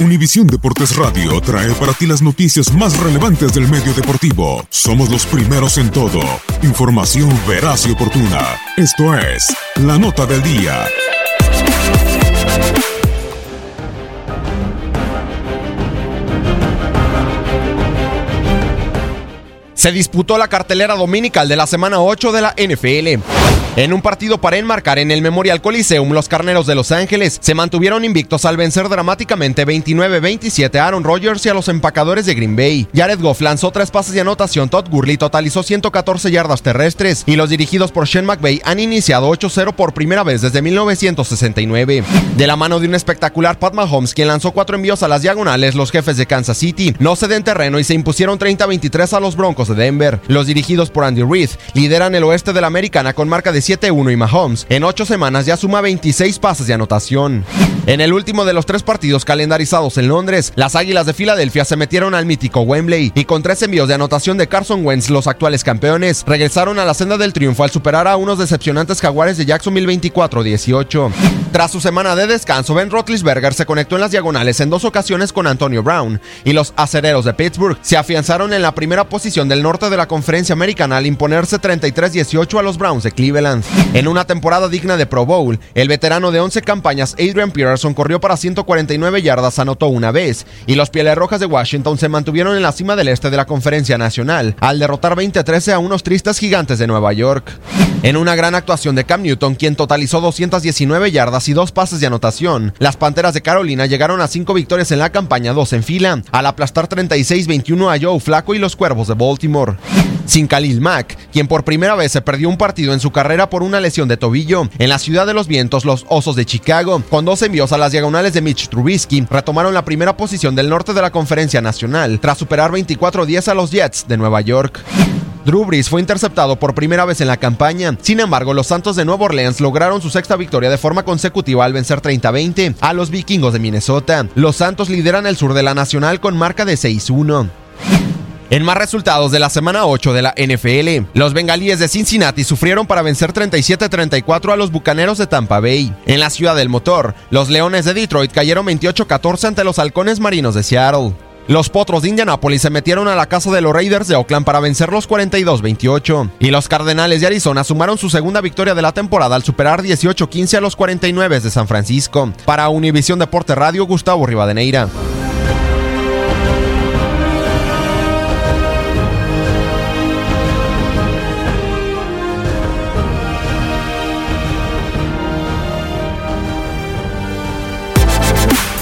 Univisión Deportes Radio trae para ti las noticias más relevantes del medio deportivo. Somos los primeros en todo. Información veraz y oportuna. Esto es La Nota del Día. Se disputó la cartelera dominical de la semana 8 de la NFL. En un partido para enmarcar en el Memorial Coliseum, los carneros de Los Ángeles se mantuvieron invictos al vencer dramáticamente 29-27 a Aaron Rodgers y a los empacadores de Green Bay. Jared Goff lanzó tres pases de anotación, Todd Gurley totalizó 114 yardas terrestres y los dirigidos por Sean McVay han iniciado 8-0 por primera vez desde 1969. De la mano de un espectacular Pat Mahomes, quien lanzó cuatro envíos a las diagonales, los jefes de Kansas City no ceden terreno y se impusieron 30-23 a los Broncos de Denver. Los dirigidos por Andy Reid lideran el oeste de la americana con marca de 7-1 y Mahomes en 8 semanas ya suma 26 pases de anotación. En el último de los tres partidos calendarizados en Londres, las Águilas de Filadelfia se metieron al mítico Wembley y con tres envíos de anotación de Carson Wentz, los actuales campeones, regresaron a la senda del triunfo al superar a unos decepcionantes jaguares de Jacksonville 24-18. Tras su semana de descanso, Ben Roethlisberger se conectó en las diagonales en dos ocasiones con Antonio Brown y los acereros de Pittsburgh se afianzaron en la primera posición del norte de la conferencia americana al imponerse 33-18 a los Browns de Cleveland. En una temporada digna de Pro Bowl, el veterano de 11 campañas Adrian Peterson corrió para 149 yardas, anotó una vez, y los Pieles Rojas de Washington se mantuvieron en la cima del este de la conferencia nacional, al derrotar 20-13 a unos tristes gigantes de Nueva York. En una gran actuación de Cam Newton, quien totalizó 219 yardas y dos pases de anotación, las Panteras de Carolina llegaron a cinco victorias en la campaña, dos en fila, al aplastar 36-21 a Joe Flaco y los Cuervos de Baltimore. Sin Khalil Mack, quien por primera vez se perdió un partido en su carrera por una lesión de tobillo. En la ciudad de los vientos, los Osos de Chicago, con dos envíos a las diagonales de Mitch Trubisky, retomaron la primera posición del norte de la conferencia nacional, tras superar 24-10 a los Jets de Nueva York. Drew fue interceptado por primera vez en la campaña. Sin embargo, los Santos de Nueva Orleans lograron su sexta victoria de forma consecutiva al vencer 30-20 a los Vikingos de Minnesota. Los Santos lideran el sur de la Nacional con marca de 6-1. En más resultados de la semana 8 de la NFL, los bengalíes de Cincinnati sufrieron para vencer 37-34 a los bucaneros de Tampa Bay. En la ciudad del motor, los leones de Detroit cayeron 28-14 ante los halcones marinos de Seattle. Los potros de Indianapolis se metieron a la casa de los Raiders de Oakland para vencer los 42-28. Y los Cardenales de Arizona sumaron su segunda victoria de la temporada al superar 18-15 a los 49 de San Francisco. Para Univisión Deporte Radio, Gustavo Rivadeneira.